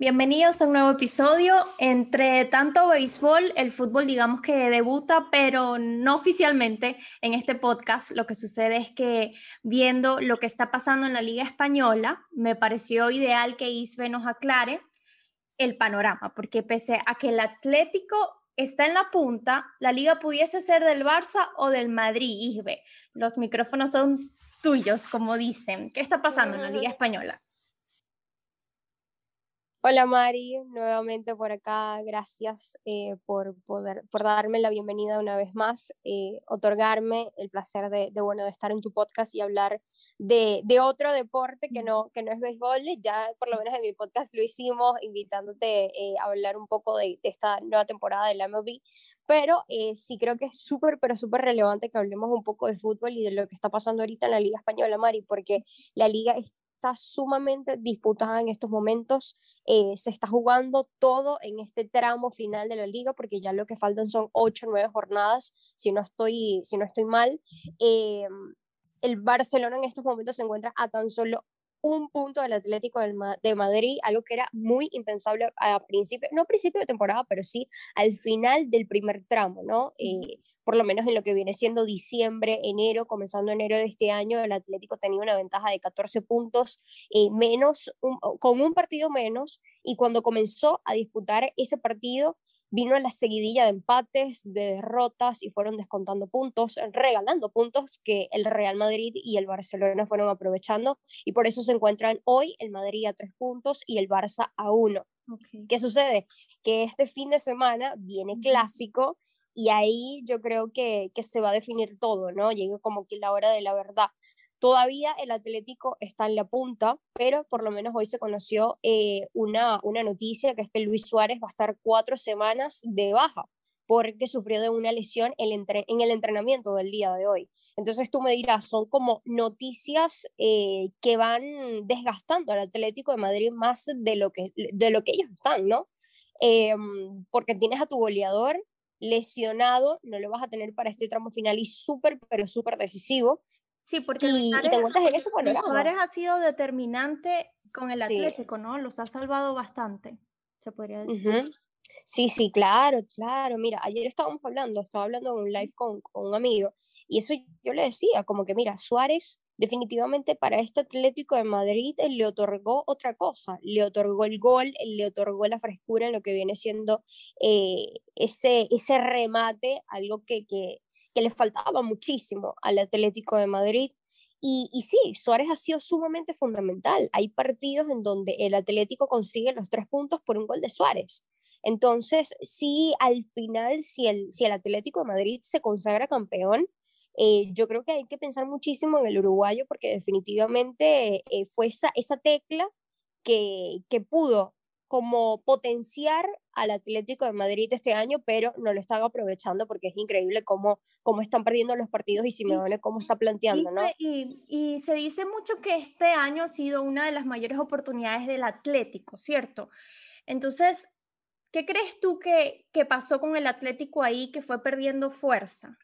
Bienvenidos a un nuevo episodio. Entre tanto béisbol, el fútbol digamos que debuta, pero no oficialmente en este podcast. Lo que sucede es que viendo lo que está pasando en la Liga Española, me pareció ideal que Isbe nos aclare el panorama, porque pese a que el Atlético está en la punta, la liga pudiese ser del Barça o del Madrid, Isbe. Los micrófonos son tuyos, como dicen. ¿Qué está pasando en la Liga Española? Hola Mari, nuevamente por acá, gracias eh, por, poder, por darme la bienvenida una vez más, eh, otorgarme el placer de, de, bueno, de estar en tu podcast y hablar de, de, otro deporte que no, que no es béisbol, ya por lo menos en mi podcast lo hicimos invitándote eh, a hablar un poco de, de, esta nueva temporada de la MLB, pero sí creo que es súper, pero súper relevante que hablemos un poco de fútbol y de lo que está pasando ahorita en la Liga Española, Mari, porque la liga es está sumamente disputada en estos momentos. Eh, se está jugando todo en este tramo final de la liga, porque ya lo que faltan son ocho, nueve jornadas, si no estoy, si no estoy mal. Eh, el Barcelona en estos momentos se encuentra a tan solo un punto del Atlético de Madrid, algo que era muy impensable a principio, no a principio de temporada, pero sí al final del primer tramo, ¿no? Eh, por lo menos en lo que viene siendo diciembre, enero, comenzando enero de este año, el Atlético tenía una ventaja de 14 puntos eh, menos, con un partido menos, y cuando comenzó a disputar ese partido, vino la seguidilla de empates, de derrotas y fueron descontando puntos, regalando puntos que el Real Madrid y el Barcelona fueron aprovechando y por eso se encuentran hoy el Madrid a tres puntos y el Barça a uno. ¿Qué sucede? Que este fin de semana viene clásico y ahí yo creo que, que se va a definir todo, ¿no? Llega como que la hora de la verdad. Todavía el Atlético está en la punta, pero por lo menos hoy se conoció eh, una, una noticia que es que Luis Suárez va a estar cuatro semanas de baja porque sufrió de una lesión en el entrenamiento del día de hoy. Entonces tú me dirás, son como noticias eh, que van desgastando al Atlético de Madrid más de lo que, de lo que ellos están, ¿no? Em, porque tienes a tu goleador lesionado, no lo vas a tener para este tramo final y súper, pero súper decisivo. Sí, porque y, te encuentras en Suárez ha sido determinante con el Atlético, ¿no? Los ha salvado bastante, se podría decir. Sí, sí, claro, claro. Mira, ayer estábamos hablando, estaba hablando en un live con, con, un amigo, y eso yo le decía, como que mira, Suárez definitivamente para este Atlético de Madrid le otorgó otra cosa, le otorgó el gol, le otorgó la frescura en lo que viene siendo eh, ese, ese remate, algo que, que, que le faltaba muchísimo al Atlético de Madrid. Y, y, sí, Suárez ha sido sumamente fundamental. Hay partidos en donde el Atlético consigue los tres puntos por un gol de Suárez. Entonces, sí, al final, si el, si el Atlético de Madrid se consagra campeón, eh, yo creo que hay que pensar muchísimo en el uruguayo porque definitivamente eh, fue esa, esa tecla que, que pudo como potenciar al Atlético de Madrid este año, pero no lo están aprovechando porque es increíble cómo, cómo están perdiendo los partidos y Simeone cómo está planteando, ¿no? Y, y, se dice mucho que este año ha sido una de las mayores oportunidades del Atlético, ¿cierto? Entonces, ¿qué crees tú que, que pasó con el Atlético ahí que fue perdiendo fuerza?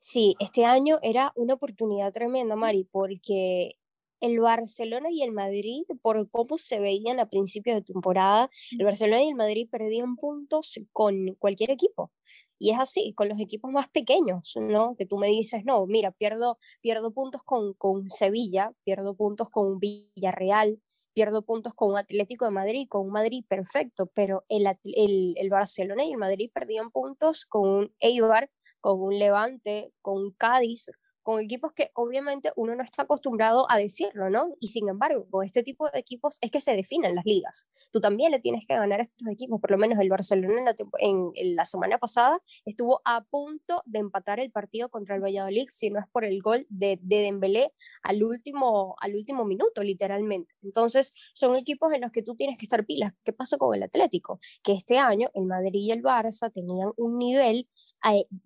Sí, este año era una oportunidad tremenda, Mari, porque el Barcelona y el Madrid, por cómo se veían a principios de temporada, el Barcelona y el Madrid perdían puntos con cualquier equipo. Y es así, con los equipos más pequeños, ¿no? Que tú me dices, no, mira, pierdo, pierdo puntos con, con Sevilla, pierdo puntos con Villarreal, pierdo puntos con un Atlético de Madrid, con un Madrid perfecto, pero el, el, el Barcelona y el Madrid perdían puntos con un Eibar, con un Levante, con un Cádiz, con equipos que obviamente uno no está acostumbrado a decirlo, ¿no? Y sin embargo, con este tipo de equipos es que se definen las ligas. Tú también le tienes que ganar a estos equipos, por lo menos el Barcelona en la, semana pasada estuvo a punto de empatar el partido contra el Valladolid, si no es por el gol de, de Dembélé al último, al último minuto, literalmente. Entonces, son equipos en los que tú tienes que estar pilas. ¿Qué pasó con el Atlético? Que este año el Madrid y el Barça tenían un nivel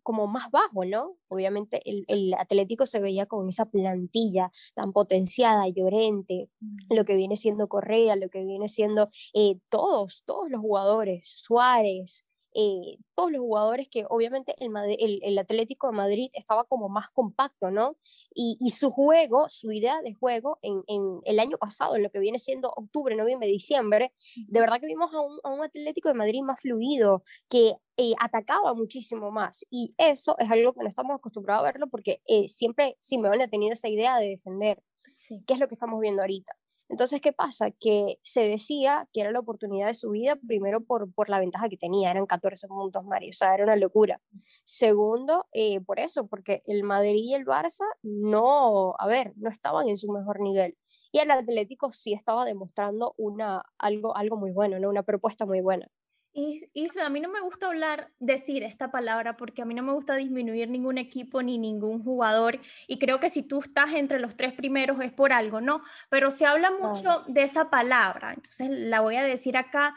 como más bajo, ¿no? Obviamente el, el, Atlético se veía con esa plantilla tan potenciada, llorente, lo que viene siendo Correa, lo que viene siendo eh, todos, todos los jugadores, Suárez, eh, todos los jugadores que obviamente el, el, Atlético de Madrid estaba como más compacto, ¿no? Y, y su juego, su idea de juego en, en, el año pasado, en lo que viene siendo octubre, noviembre, diciembre, de verdad que vimos a un, a un Atlético de Madrid más fluido, que eh, atacaba muchísimo más. Y eso es algo que no estamos acostumbrados a verlo porque eh, siempre Simeone ha tenido esa idea de defender, sí. que es lo que estamos viendo ahorita. Entonces, ¿qué pasa? Que se decía que era la oportunidad de su vida, primero por, por la ventaja que tenía, eran 14 puntos, Mario, o sea, era una locura. Segundo, eh, por eso, porque el Madrid y el Barça no, a ver, no estaban en su mejor nivel. Y el Atlético sí estaba demostrando una, algo, algo muy bueno, ¿no? una propuesta muy buena. Y, a mí no me gusta hablar, decir esta palabra, porque a mí no me gusta disminuir ningún equipo ni ningún jugador. Y creo que si tú estás entre los tres primeros es por algo, ¿no? Pero se habla mucho de esa palabra, entonces la voy a decir acá.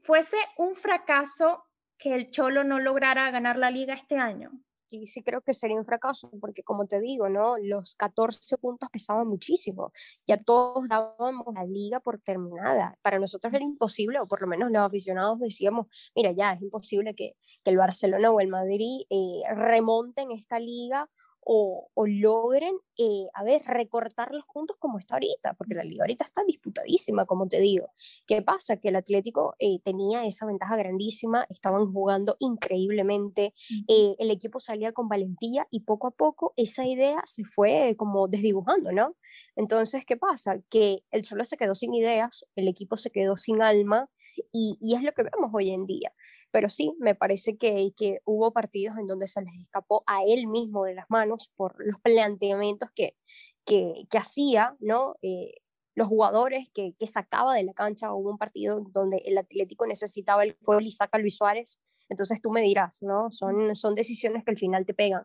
¿Fuese un fracaso que el Cholo no lograra ganar la liga este año? Sí, sí creo que sería un fracaso, porque como te digo, ¿no? Los 14 puntos pesaban muchísimo. Ya todos dábamos la liga por terminada. Para nosotros era imposible, o por lo menos los aficionados decíamos, mira, ya es imposible que, que el Barcelona o el Madrid eh, remonten esta liga o, logren, eh, a ver, recortar los puntos como está ahorita, porque la liga ahorita está disputadísima, como te digo. ¿Qué pasa? Que el Atlético eh, tenía esa ventaja grandísima, estaban jugando increíblemente, eh, el equipo salía con valentía y poco a poco esa idea se fue como desdibujando, ¿no? Entonces, ¿qué pasa? Que el solo se quedó sin ideas, el equipo se quedó sin alma y, y es lo que vemos hoy en día pero sí, me parece que, que hubo partidos en donde se les escapó a él mismo de las manos por los planteamientos que, que, que hacía, ¿no? Eh, los jugadores que, que, sacaba de la cancha, hubo un partido donde el Atlético necesitaba el gol y saca a Luis Suárez, entonces tú me dirás, ¿no? Son, son decisiones que al final te pegan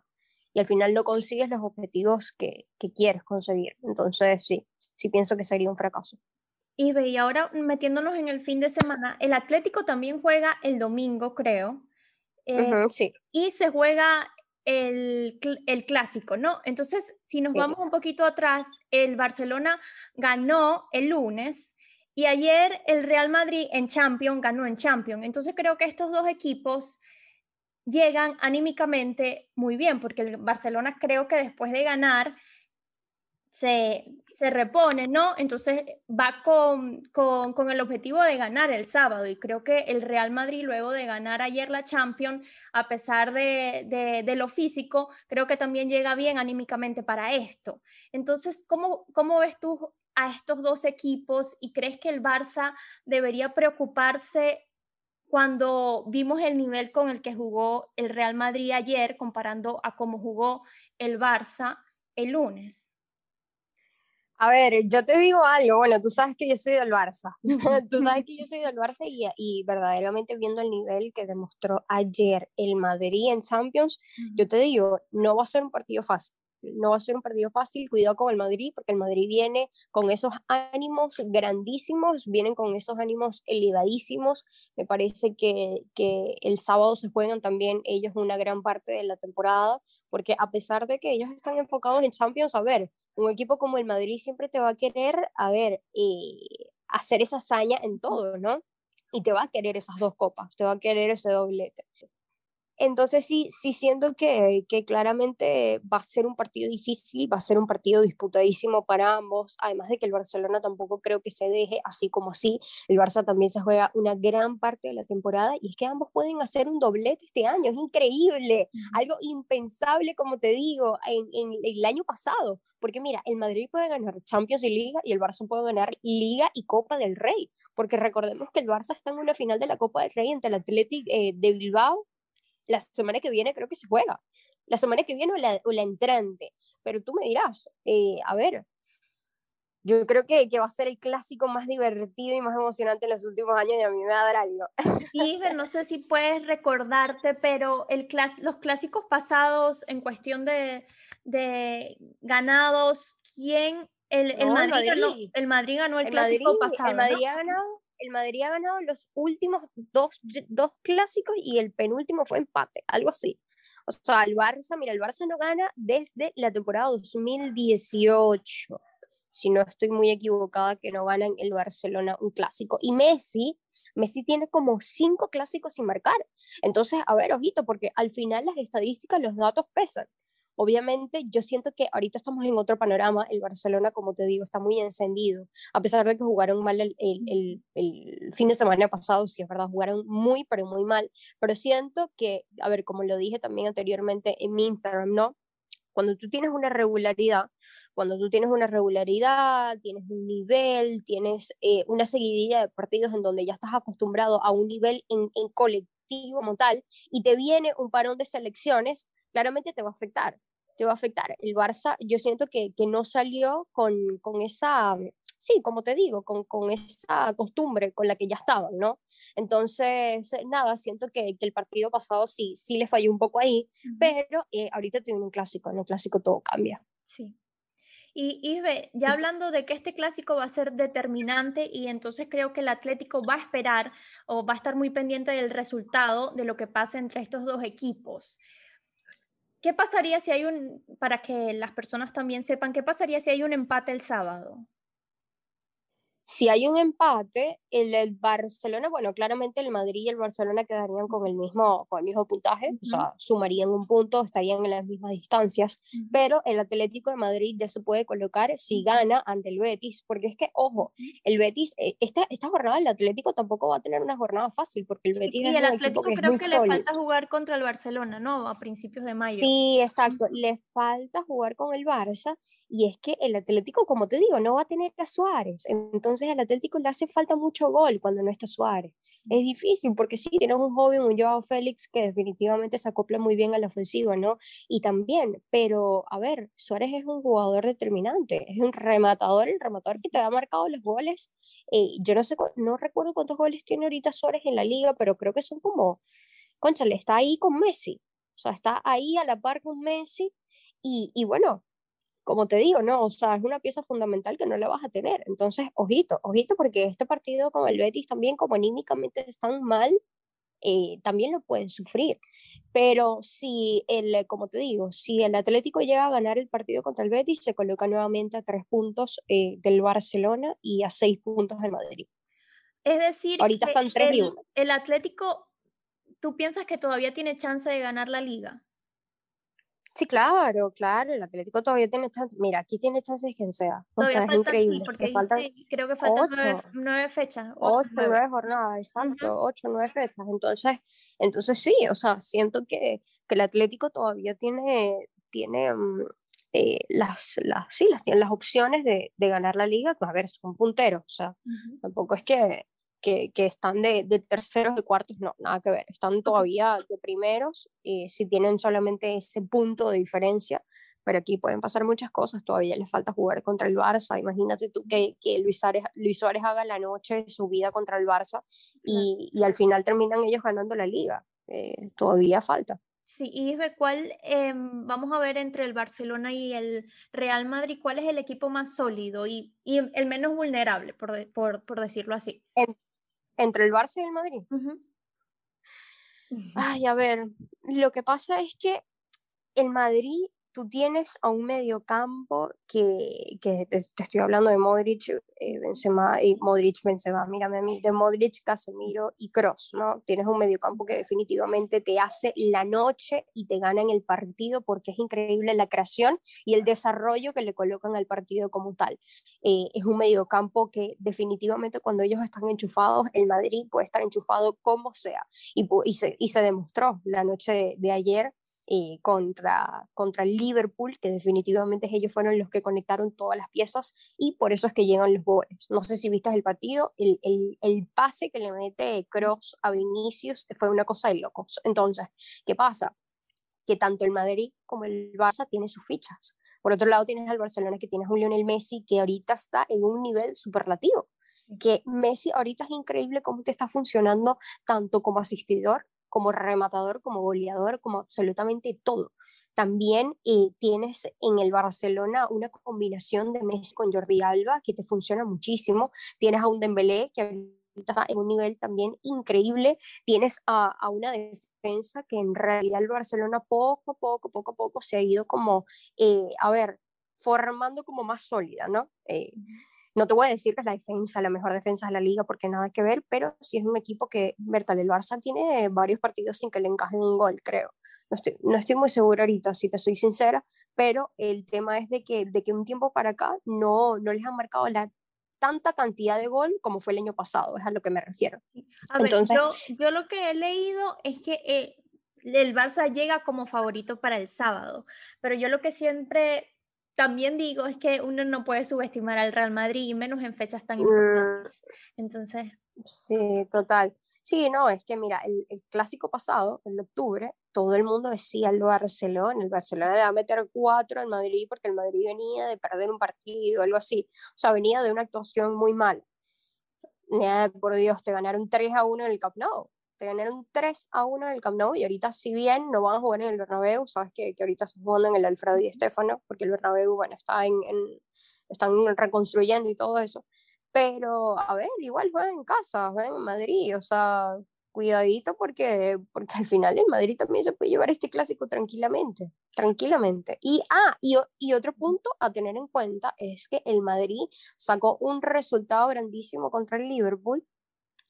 y al final no consigues los objetivos que, que quieres conseguir. Entonces sí, sí pienso que sería un fracaso. Y ahora metiéndonos en el fin de semana, el Atlético también juega el domingo, creo. Eh, sí. Y se juega el, el, clásico, ¿no? Entonces, si nos vamos un poquito atrás, el Barcelona ganó el lunes y ayer el Real Madrid en Champions ganó en Champions. Entonces creo que estos dos equipos llegan anímicamente muy bien, porque el Barcelona creo que después de ganar se, se repone, ¿no? Entonces va con, con, con, el objetivo de ganar el sábado y creo que el Real Madrid luego de ganar ayer la Champions, a pesar de, de, lo físico, creo que también llega bien anímicamente para esto. Entonces, ¿cómo, cómo ves tú a estos dos equipos y crees que el Barça debería preocuparse cuando vimos el nivel con el que jugó el Real Madrid ayer comparando a cómo jugó el Barça el lunes? A ver, yo te digo algo, bueno, tú sabes que yo soy del Barça, tú sabes que yo soy del Barça y, y, verdaderamente viendo el nivel que demostró ayer el Madrid en Champions, yo te digo, no va a ser un partido fácil no va a ser un partido fácil, cuidado con el Madrid, porque el Madrid viene con esos ánimos grandísimos, vienen con esos ánimos elevadísimos, me parece que, que el sábado se juegan también ellos una gran parte de la temporada, porque a pesar de que ellos están enfocados en Champions, a ver, un equipo como el Madrid siempre te va a querer, a ver, eh, hacer esa hazaña en todo, ¿no? Y te va a querer esas dos copas, te va a querer ese doblete. Entonces sí, sí siento que, que, claramente va a ser un partido difícil, va a ser un partido disputadísimo para ambos, además de que el Barcelona tampoco creo que se deje así como así, el Barça también se juega una gran parte de la temporada y es que ambos pueden hacer un doblete este año, es increíble, algo impensable como te digo en, en el año pasado, porque mira, el Madrid puede ganar Champions y Liga y el Barça puede ganar Liga y Copa del Rey, porque recordemos que el Barça está en una final de la Copa del Rey entre el Athletic eh, de Bilbao la semana que viene creo que se juega. La semana que viene o la, o la entrante. Pero tú me dirás, eh, a ver, yo creo que, que, va a ser el clásico más divertido y más emocionante en los últimos años y a mí me va a dar algo. Y no sé si puedes recordarte, pero el clas los clásicos pasados en cuestión de, de ganados, ¿quién? El, el, Madrid, Madrid. Ganó, el Madrid ganó el, clásico pasado. El Madrid ha ganado el Madrid ha ganado los últimos dos, dos clásicos y el penúltimo fue empate, algo así. O sea, el Barça, mira, el Barça no gana desde la temporada 2018. si no estoy muy equivocada, que no ganan el Barcelona un clásico. Y Messi, Messi tiene como cinco clásicos sin marcar. Entonces, a ver, ojito, porque al final las estadísticas, los datos pesan. Obviamente, yo siento que ahorita estamos en otro panorama. El Barcelona, como te digo, está muy encendido. A pesar de que jugaron mal el, el, el, fin de semana pasado, sí es verdad, jugaron muy, pero muy mal. Pero siento que, a ver, como lo dije también anteriormente en mi Instagram, ¿no? Cuando tú tienes una regularidad, cuando tú tienes una regularidad, tienes un nivel, tienes eh, una seguidilla de partidos en donde ya estás acostumbrado a un nivel en, en colectivo como tal, y te viene un parón de selecciones, claramente te va a afectar, te va a afectar. El Barça, yo siento que, que no salió con, con, esa, sí, como te digo, con, con, esa costumbre con la que ya estaban, ¿no? Entonces, nada, siento que, que el partido pasado sí, sí le falló un poco ahí, pero eh, ahorita tiene un clásico, en el clásico todo cambia. Sí, y Isbe, ya hablando de que este clásico va a ser determinante y entonces creo que el Atlético va a esperar o va a estar muy pendiente del resultado de lo que pase entre estos dos equipos. ¿Qué pasaría si hay un, para que las personas también sepan, qué pasaría si hay un empate el sábado? Si hay un empate, el, el, Barcelona, bueno, claramente el Madrid y el Barcelona quedarían con el mismo, con el mismo puntaje, uh -huh. o sea, sumarían un punto, estarían en las mismas distancias, uh -huh. pero el Atlético de Madrid ya se puede colocar si gana ante el Betis, porque es que, ojo, el Betis, eh, esta, esta jornada el Atlético tampoco va a tener una jornada fácil, porque el Betis y es el un Atlético equipo que creo es que sólido. le falta jugar contra el Barcelona, ¿no? A principios de mayo. Sí, exacto, le falta jugar con el Barça, y es que el Atlético, como te digo, no va a tener a Suárez, entonces al Atlético le hace falta mucho gol cuando no está Suárez. Es difícil porque sí, tienes un joven, un Joao Félix que definitivamente se acopla muy bien a la ofensiva, ¿no? Y también, pero a ver, Suárez es un jugador determinante, es un rematador, el rematador que te ha marcado los goles. Eh, yo no sé, no recuerdo cuántos goles tiene ahorita Suárez en la liga, pero creo que son como, conchale, está ahí con Messi, o sea, está ahí a la par con Messi. Y, y bueno, como te digo, no, o sea, es una pieza fundamental que no la vas a tener. Entonces, ojito, ojito, porque este partido con el Betis también, como anímicamente están mal, eh, también lo pueden sufrir. Pero si el, como te digo, si el Atlético llega a ganar el partido contra el Betis, se coloca nuevamente a tres puntos eh, del Barcelona y a seis puntos del Madrid. Es decir, ahorita están tres y uno. el Atlético, ¿tú piensas que todavía tiene chance de ganar la liga? Sí, claro, claro, el Atlético todavía tiene chance. Mira, aquí tiene chance de quien sea. O todavía sea, falta, es increíble. Sí, porque faltan creo que faltan nueve, nueve, fechas. Ocho, nueve. nueve jornadas, exacto, uh -huh. ocho, nueve fechas. Entonces, entonces sí, o sea, siento que, que el Atlético todavía tiene, tiene um, eh, las, las, sí, las, tiene las opciones de, de, ganar la liga. Pues a ver, son punteros, o sea, uh -huh. tampoco es que, que, que, están de, de, terceros, de cuartos, no, nada que ver, están todavía de primeros, eh, si tienen solamente ese punto de diferencia, pero aquí pueden pasar muchas cosas, todavía les falta jugar contra el Barça, imagínate tú que, que Luis, Suárez, Luis Suárez haga la noche su vida contra el Barça y, y al final terminan ellos ganando la liga, eh, todavía falta. Sí, y ¿cuál, eh, vamos a ver entre el Barcelona y el Real Madrid, cuál es el equipo más sólido y, y el menos vulnerable, por, de, por, por decirlo así? En, entre el Barça y el Madrid. Uh -huh. Ay, a ver, lo que pasa es que el Madrid tú tienes a un mediocampo que, que te, te, estoy hablando de Modric, eh, Benzema, y Modric, Benzema, mírame a mí, de Modric, Casemiro y Cross, ¿no? Tienes un mediocampo que definitivamente te hace la noche y te gana en el partido porque es increíble la creación y el desarrollo que le colocan al partido como tal. Eh, es un mediocampo que definitivamente cuando ellos están enchufados, el Madrid puede estar enchufado como sea y, y, se, y se demostró la noche de, de ayer eh, contra, contra el Liverpool, que definitivamente ellos fueron los que conectaron todas las piezas y por eso es que llegan los goles. No sé si viste el partido, el, el, el pase que le mete Cross a Vinicius fue una cosa de locos. Entonces, ¿qué pasa? Que tanto el Madrid como el Barça tienen sus fichas. Por otro lado, tienes al Barcelona que tienes a Lionel Messi, que ahorita está en un nivel superlativo. Que Messi ahorita es increíble cómo te está funcionando tanto como asistidor como rematador, como goleador, como absolutamente todo. También eh, tienes en el Barcelona una combinación de Messi con Jordi Alba que te funciona muchísimo. Tienes a un Dembélé que está en un nivel también increíble. Tienes a, a, una defensa que en realidad el Barcelona poco, poco, poco, poco se ha ido como, eh, a ver, formando como más sólida, ¿no? Eh, no te voy a decir que es la defensa, la mejor defensa de la liga, porque nada que ver, pero sí es un equipo que, Bertal, el Barça tiene varios partidos sin que le encajen un gol, creo. No estoy, no estoy muy segura ahorita, si te soy sincera, pero el tema es de que, de que un tiempo para acá no, no les han marcado la tanta cantidad de gol como fue el año pasado, es a lo que me refiero. Entonces, yo, yo, lo que he leído es que eh, el Barça llega como favorito para el sábado, pero yo lo que siempre también digo es que uno no puede subestimar al Real Madrid, y menos en fechas tan mm. importantes. Entonces. Sí, total. Sí, no, es que mira, el, el, clásico pasado, el de octubre, todo el mundo decía el Barcelona, el Barcelona le va a meter cuatro al Madrid porque el Madrid venía de perder un partido, algo así. O sea, venía de una actuación muy mala. Por Dios, te ganaron 3 a 1 en el Camp Nou te ganaron 3 a 1 en el Camp Nou y ahorita si bien no van a jugar en el Bernabéu, sabes que, que ahorita se jugando en el Alfredo y Estefano, porque el Bernabéu, bueno, está en, están reconstruyendo y todo eso, pero a ver, igual juegan en casa, juegan en Madrid, o sea, cuidadito porque, porque al final el Madrid también se puede llevar este clásico tranquilamente, tranquilamente. Y, ah, y, y otro punto a tener en cuenta es que el Madrid sacó un resultado grandísimo contra el Liverpool,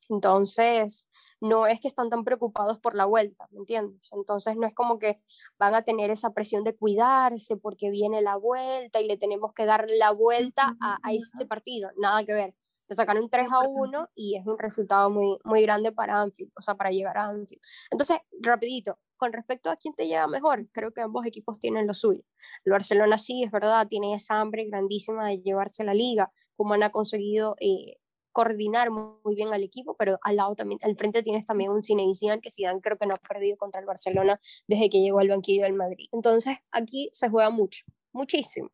entonces no es que están tan preocupados por la vuelta, ¿me entiendes? Entonces no es como que van a tener esa presión de cuidarse porque viene la vuelta y le tenemos que dar la vuelta a, a ese partido, nada que ver. Te sacaron 3 a 1 y es un resultado muy, muy grande para Anfield, o sea, para llegar a Anfield. Entonces, rapidito, con respecto a quién te llega mejor, creo que ambos equipos tienen lo suyo. El Barcelona sí, es verdad, tiene esa hambre grandísima de llevarse la liga, como han conseguido eh, coordinar muy bien al equipo, pero al lado también, al frente tienes también un Zinedine Zidane, que Zidane creo que no ha perdido contra el Barcelona desde que llegó al banquillo del Madrid. Entonces, aquí se juega mucho, muchísimo.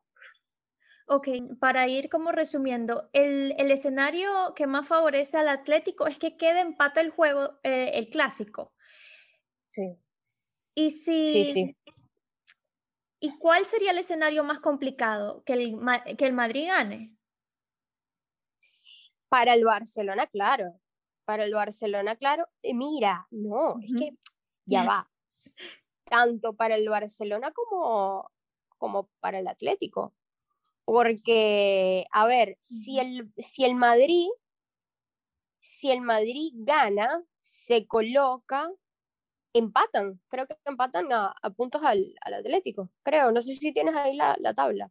Ok, para ir como resumiendo, el, el escenario que más favorece al Atlético es que quede empate el juego, eh, el clásico. Sí. Y si... Sí, sí. ¿Y cuál sería el escenario más complicado? ¿Que el, que el Madrid gane? Para el Barcelona, claro. Para el Barcelona, claro. mira, no, es que ya va. Tanto para el Barcelona como, como para el Atlético. Porque, a ver, si el, si el Madrid, si el Madrid gana, se coloca, empatan, creo que empatan a, puntos al, Atlético, creo, no sé si tienes ahí la, la tabla.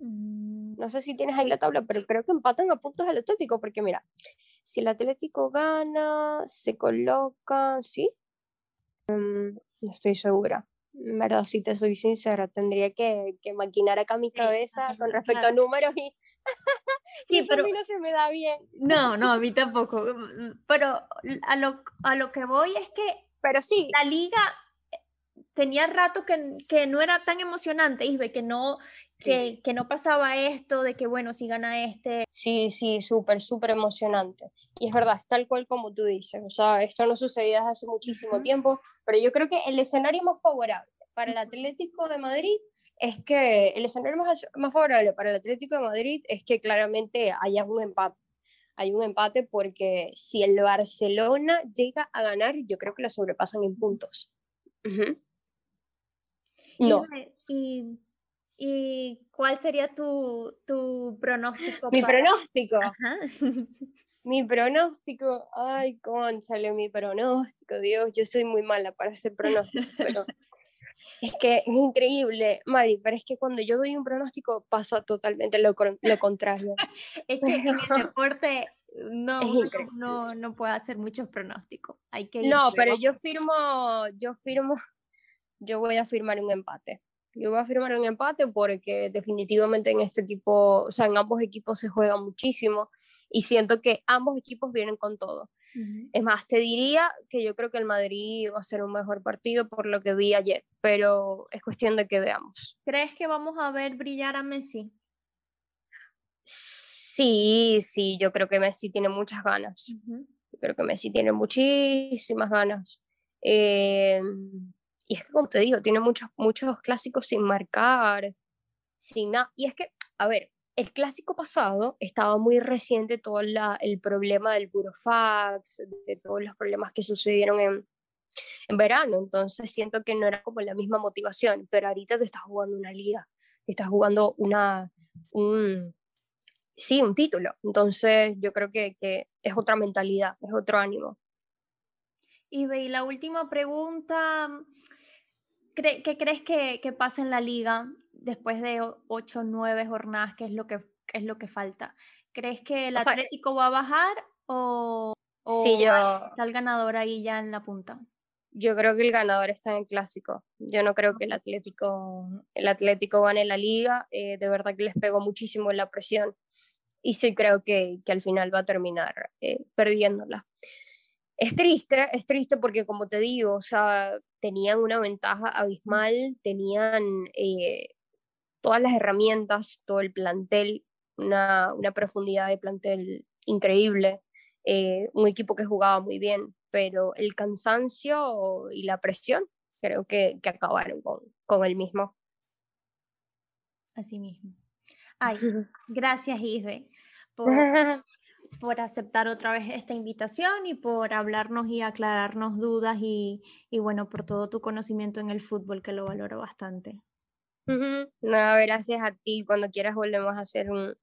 Mm, no sé si tienes ahí la tabla, pero creo que empatan a puntos el Atlético, porque mira, si el Atlético gana, se coloca, ¿sí? Mm, no estoy segura. En verdad, si te soy sincera, tendría que, que maquinar acá mi cabeza con respecto a números y, sí, pero a mí no se me da bien. No, no, a mí tampoco. Pero a lo, a lo que voy es que pero sí. la liga tenía rato que, que, no era tan emocionante, Isbe, que no, que, que, no pasaba esto de que, bueno, si gana este. Sí, sí, súper, súper emocionante. Y es verdad, tal cual como tú dices. O sea, esto no sucedía desde hace muchísimo tiempo, pero yo creo que el escenario más favorable para el Atlético de Madrid es que el escenario más, más favorable para el Atlético de Madrid es que claramente haya un empate. Hay un empate porque si el Barcelona llega a ganar, yo creo que lo sobrepasan en puntos. No. ¿Y, y cuál sería tu, tu pronóstico? Mi pronóstico. Mi pronóstico, ay, conchale, mi pronóstico, Dios, yo soy muy mala para hacer pronóstico, pero es que es increíble, Mari, pero es que cuando yo doy un pronóstico pasa totalmente lo, lo contrario. es que en el deporte no, no, no puede hacer muchos pronósticos. Hay que no, pero yo firmo, yo firmo yo voy a firmar un empate. Yo voy a firmar un empate porque definitivamente en este tipo, o sea, en ambos equipos se juega muchísimo y siento que ambos equipos vienen con todo. Es más, te diría que yo creo que el Madrid va a ser un mejor partido por lo que vi ayer, pero es cuestión de que veamos. ¿Crees que vamos a ver brillar a Messi? Sí, sí, yo creo que Messi tiene muchas ganas. Yo creo que Messi tiene muchísimas ganas. Eh, y es que, como te digo, tiene muchos, muchos clásicos sin marcar, sin nada. Y es que, a ver, el clásico pasado estaba muy reciente todo el problema del burofax, de todos los problemas que sucedieron en, en verano. Entonces siento que no era como la misma motivación, pero ahorita te estás jugando una liga. estás jugando una, un, sí, un título. Entonces yo creo que, que es otra mentalidad, es otro ánimo. Y y la última pregunta, ¿qué crees que, que pasa en la liga después de ocho o nueve jornadas? ¿Qué es lo que, es lo que falta? ¿Crees que el Atlético va a bajar o, o está el ganador ahí ya en la punta? Yo creo que el ganador está en el clásico. Yo no creo que el Atlético, el Atlético gane la liga. Eh, de verdad que les pegó muchísimo la presión. Y sí creo que, que al final va a terminar eh, perdiéndola. Es triste, es triste porque como te digo, o sea, tenían una ventaja abismal, tenían eh, todas las herramientas, todo el plantel, una, una profundidad de plantel increíble, eh, un equipo que jugaba muy bien, pero el cansancio y la presión creo que, que acabaron con, con el mismo. Así mismo. Ay, gracias, Isbe, por, por aceptar otra vez esta invitación y por hablarnos y aclararnos dudas y, y, bueno, por todo tu conocimiento en el fútbol, que lo valoro bastante. No, gracias a ti. Cuando quieras volvemos a hacer un,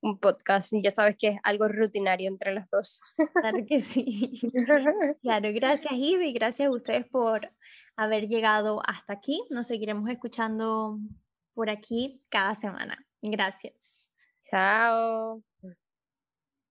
un podcast. Ya sabes que es algo rutinario entre las dos. Claro que sí. Claro, gracias Ivy, gracias a ustedes por haber llegado hasta aquí. Nos seguiremos escuchando por aquí cada semana. Gracias. Chao.